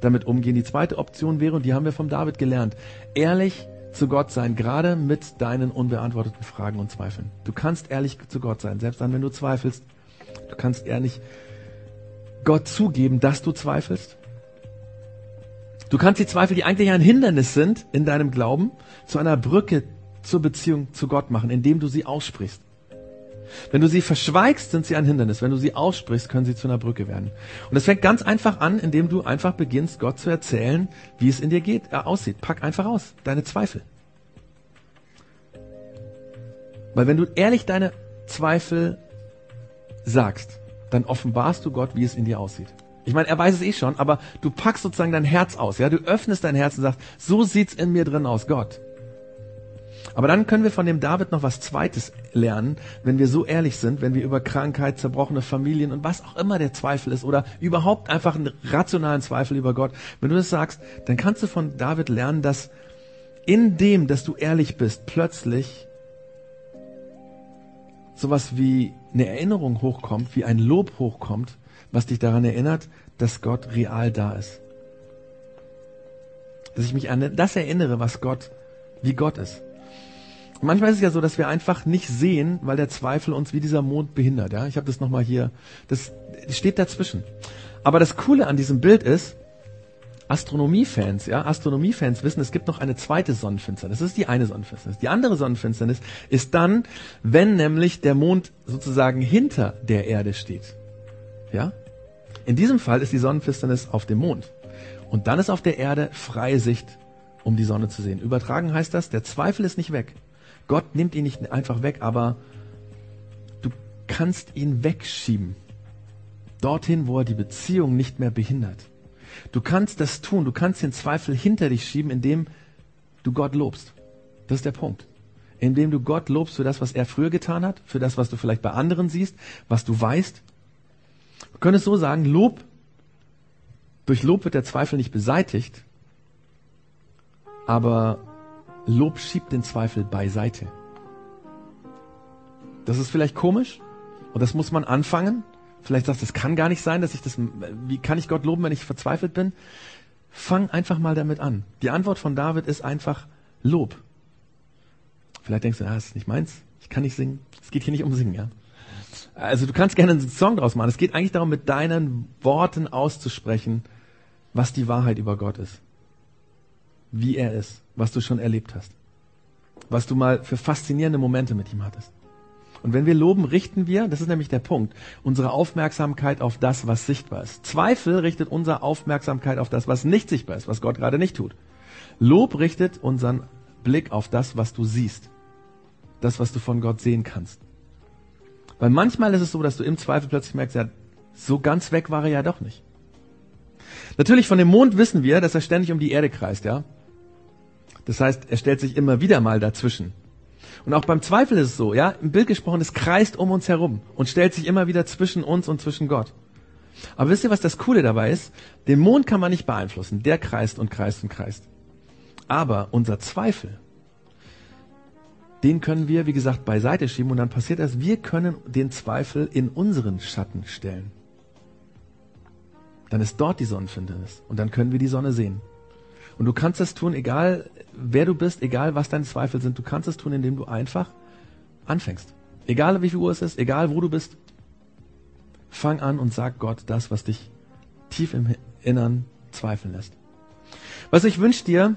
damit umgehen. Die zweite Option wäre, und die haben wir vom David gelernt, ehrlich zu Gott sein, gerade mit deinen unbeantworteten Fragen und Zweifeln. Du kannst ehrlich zu Gott sein, selbst dann, wenn du zweifelst. Du kannst ehrlich Gott zugeben, dass du zweifelst. Du kannst die Zweifel, die eigentlich ein Hindernis sind in deinem Glauben, zu einer Brücke zur Beziehung zu Gott machen, indem du sie aussprichst. Wenn du sie verschweigst, sind sie ein Hindernis. Wenn du sie aussprichst, können sie zu einer Brücke werden. Und es fängt ganz einfach an, indem du einfach beginnst, Gott zu erzählen, wie es in dir geht, äh, aussieht. Pack einfach aus deine Zweifel. Weil wenn du ehrlich deine Zweifel sagst, dann offenbarst du Gott, wie es in dir aussieht. Ich meine, er weiß es eh schon, aber du packst sozusagen dein Herz aus, ja, du öffnest dein Herz und sagst, so sieht's in mir drin aus, Gott. Aber dann können wir von dem David noch was Zweites lernen, wenn wir so ehrlich sind, wenn wir über Krankheit, zerbrochene Familien und was auch immer der Zweifel ist oder überhaupt einfach einen rationalen Zweifel über Gott. Wenn du das sagst, dann kannst du von David lernen, dass in dem, dass du ehrlich bist, plötzlich sowas wie eine Erinnerung hochkommt, wie ein Lob hochkommt, was dich daran erinnert, dass Gott real da ist. Dass ich mich an das erinnere, was Gott, wie Gott ist manchmal ist es ja so, dass wir einfach nicht sehen, weil der Zweifel uns wie dieser Mond behindert. Ja, ich habe das nochmal hier. Das steht dazwischen. Aber das Coole an diesem Bild ist, Astronomiefans, ja, Astronomiefans wissen, es gibt noch eine zweite Sonnenfinsternis. Das ist die eine Sonnenfinsternis. Die andere Sonnenfinsternis ist dann, wenn nämlich der Mond sozusagen hinter der Erde steht. Ja? In diesem Fall ist die Sonnenfinsternis auf dem Mond. Und dann ist auf der Erde freie Sicht, um die Sonne zu sehen. Übertragen heißt das, der Zweifel ist nicht weg. Gott nimmt ihn nicht einfach weg, aber du kannst ihn wegschieben. Dorthin, wo er die Beziehung nicht mehr behindert. Du kannst das tun, du kannst den Zweifel hinter dich schieben, indem du Gott lobst. Das ist der Punkt. Indem du Gott lobst für das, was er früher getan hat, für das, was du vielleicht bei anderen siehst, was du weißt. Du könntest so sagen, Lob, durch Lob wird der Zweifel nicht beseitigt, aber Lob schiebt den Zweifel beiseite. Das ist vielleicht komisch und das muss man anfangen. Vielleicht sagst du, es kann gar nicht sein, dass ich das, wie kann ich Gott loben, wenn ich verzweifelt bin? Fang einfach mal damit an. Die Antwort von David ist einfach Lob. Vielleicht denkst du, ah, das ist nicht meins, ich kann nicht singen. Es geht hier nicht um Singen, ja. Also du kannst gerne einen Song draus machen. Es geht eigentlich darum, mit deinen Worten auszusprechen, was die Wahrheit über Gott ist. Wie er ist, was du schon erlebt hast. Was du mal für faszinierende Momente mit ihm hattest. Und wenn wir loben, richten wir, das ist nämlich der Punkt, unsere Aufmerksamkeit auf das, was sichtbar ist. Zweifel richtet unsere Aufmerksamkeit auf das, was nicht sichtbar ist, was Gott gerade nicht tut. Lob richtet unseren Blick auf das, was du siehst. Das, was du von Gott sehen kannst. Weil manchmal ist es so, dass du im Zweifel plötzlich merkst, ja, so ganz weg war er ja doch nicht. Natürlich von dem Mond wissen wir, dass er ständig um die Erde kreist, ja. Das heißt, er stellt sich immer wieder mal dazwischen. Und auch beim Zweifel ist es so, ja, im Bild gesprochen, es kreist um uns herum und stellt sich immer wieder zwischen uns und zwischen Gott. Aber wisst ihr, was das Coole dabei ist? Den Mond kann man nicht beeinflussen. Der kreist und kreist und kreist. Aber unser Zweifel, den können wir, wie gesagt, beiseite schieben und dann passiert das, wir können den Zweifel in unseren Schatten stellen. Dann ist dort die Sonnenfinsternis und dann können wir die Sonne sehen. Und du kannst das tun, egal wer du bist, egal was deine Zweifel sind, du kannst es tun, indem du einfach anfängst. Egal wie viel Uhr es ist, egal wo du bist, fang an und sag Gott das, was dich tief im Innern zweifeln lässt. Was ich wünsche dir,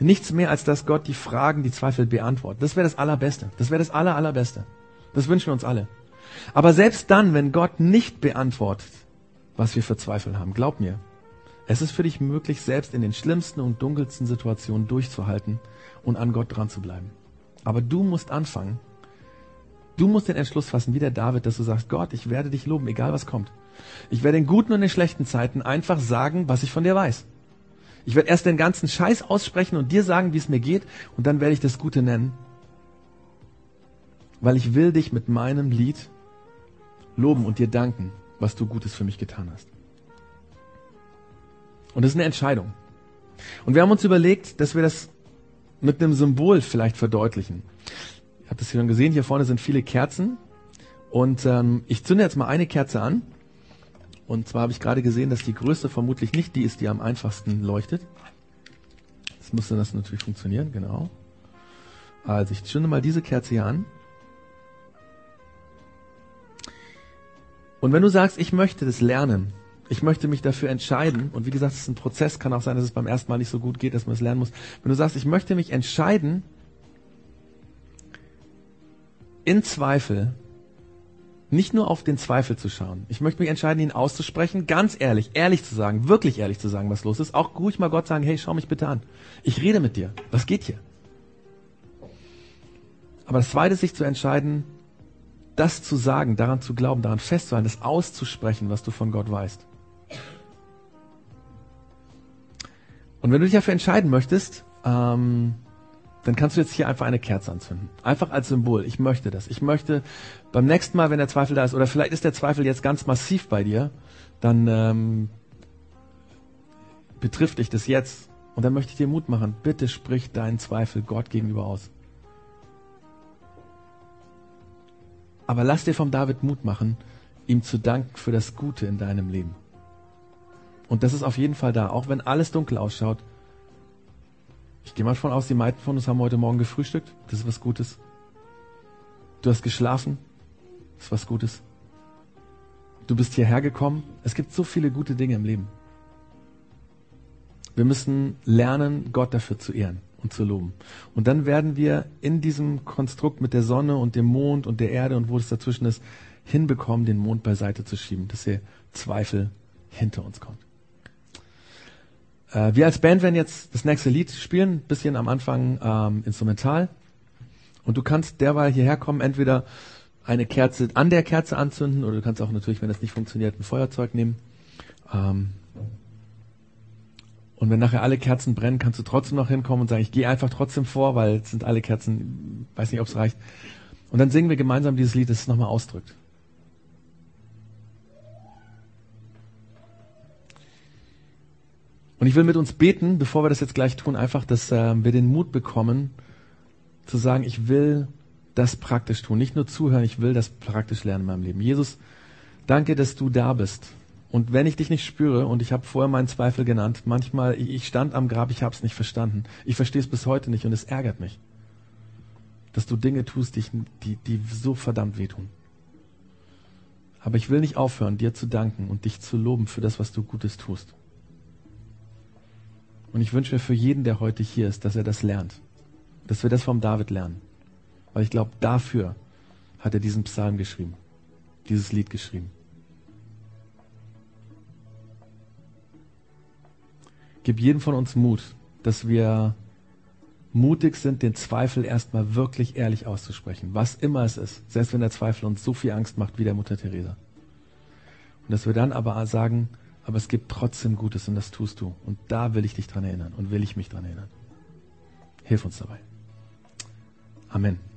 nichts mehr, als dass Gott die Fragen, die Zweifel beantwortet. Das wäre das Allerbeste. Das wäre das Aller, Allerbeste. Das wünschen wir uns alle. Aber selbst dann, wenn Gott nicht beantwortet, was wir für Zweifel haben, glaub mir, es ist für dich möglich, selbst in den schlimmsten und dunkelsten Situationen durchzuhalten und an Gott dran zu bleiben. Aber du musst anfangen. Du musst den Entschluss fassen, wie der David, dass du sagst, Gott, ich werde dich loben, egal was kommt. Ich werde in guten und in schlechten Zeiten einfach sagen, was ich von dir weiß. Ich werde erst den ganzen Scheiß aussprechen und dir sagen, wie es mir geht, und dann werde ich das Gute nennen. Weil ich will dich mit meinem Lied loben und dir danken, was du Gutes für mich getan hast. Und das ist eine Entscheidung. Und wir haben uns überlegt, dass wir das mit einem Symbol vielleicht verdeutlichen. Ihr habt es hier schon gesehen, hier vorne sind viele Kerzen. Und ähm, ich zünde jetzt mal eine Kerze an. Und zwar habe ich gerade gesehen, dass die größte vermutlich nicht die ist, die am einfachsten leuchtet. Jetzt müsste das natürlich funktionieren, genau. Also ich zünde mal diese Kerze hier an. Und wenn du sagst, ich möchte das lernen, ich möchte mich dafür entscheiden, und wie gesagt, es ist ein Prozess, kann auch sein, dass es beim ersten Mal nicht so gut geht, dass man es lernen muss. Wenn du sagst, ich möchte mich entscheiden, in Zweifel nicht nur auf den Zweifel zu schauen. Ich möchte mich entscheiden, ihn auszusprechen, ganz ehrlich, ehrlich zu sagen, wirklich ehrlich zu sagen, was los ist. Auch ruhig mal Gott sagen, hey, schau mich bitte an. Ich rede mit dir. Was geht hier? Aber das zweite ist, sich zu entscheiden, das zu sagen, daran zu glauben, daran festzuhalten, das auszusprechen, was du von Gott weißt. Und wenn du dich dafür entscheiden möchtest, ähm, dann kannst du jetzt hier einfach eine Kerze anzünden. Einfach als Symbol. Ich möchte das. Ich möchte beim nächsten Mal, wenn der Zweifel da ist, oder vielleicht ist der Zweifel jetzt ganz massiv bei dir, dann ähm, betrifft dich das jetzt. Und dann möchte ich dir Mut machen. Bitte sprich deinen Zweifel Gott gegenüber aus. Aber lass dir vom David Mut machen, ihm zu danken für das Gute in deinem Leben. Und das ist auf jeden Fall da, auch wenn alles dunkel ausschaut. Ich gehe mal davon aus, die meisten von uns haben heute Morgen gefrühstückt. Das ist was Gutes. Du hast geschlafen. Das ist was Gutes. Du bist hierher gekommen. Es gibt so viele gute Dinge im Leben. Wir müssen lernen, Gott dafür zu ehren und zu loben. Und dann werden wir in diesem Konstrukt mit der Sonne und dem Mond und der Erde und wo es dazwischen ist, hinbekommen, den Mond beiseite zu schieben, dass der Zweifel hinter uns kommt. Äh, wir als Band werden jetzt das nächste Lied spielen, bisschen am Anfang ähm, instrumental. Und du kannst derweil hierher kommen, entweder eine Kerze an der Kerze anzünden oder du kannst auch natürlich, wenn das nicht funktioniert, ein Feuerzeug nehmen. Ähm, und wenn nachher alle Kerzen brennen, kannst du trotzdem noch hinkommen und sagen, ich gehe einfach trotzdem vor, weil es sind alle Kerzen, weiß nicht, ob es reicht. Und dann singen wir gemeinsam dieses Lied, das es nochmal ausdrückt. Und ich will mit uns beten, bevor wir das jetzt gleich tun, einfach, dass äh, wir den Mut bekommen, zu sagen, ich will das praktisch tun. Nicht nur zuhören, ich will das praktisch lernen in meinem Leben. Jesus, danke, dass du da bist. Und wenn ich dich nicht spüre, und ich habe vorher meinen Zweifel genannt, manchmal, ich stand am Grab, ich habe es nicht verstanden. Ich verstehe es bis heute nicht und es ärgert mich, dass du Dinge tust, die, die, die so verdammt wehtun. Aber ich will nicht aufhören, dir zu danken und dich zu loben für das, was du Gutes tust. Und ich wünsche mir für jeden, der heute hier ist, dass er das lernt. Dass wir das vom David lernen. Weil ich glaube, dafür hat er diesen Psalm geschrieben. Dieses Lied geschrieben. Gib jedem von uns Mut, dass wir mutig sind, den Zweifel erstmal wirklich ehrlich auszusprechen. Was immer es ist. Selbst wenn der Zweifel uns so viel Angst macht wie der Mutter Teresa. Und dass wir dann aber sagen, aber es gibt trotzdem Gutes und das tust du. Und da will ich dich dran erinnern und will ich mich dran erinnern. Hilf uns dabei. Amen.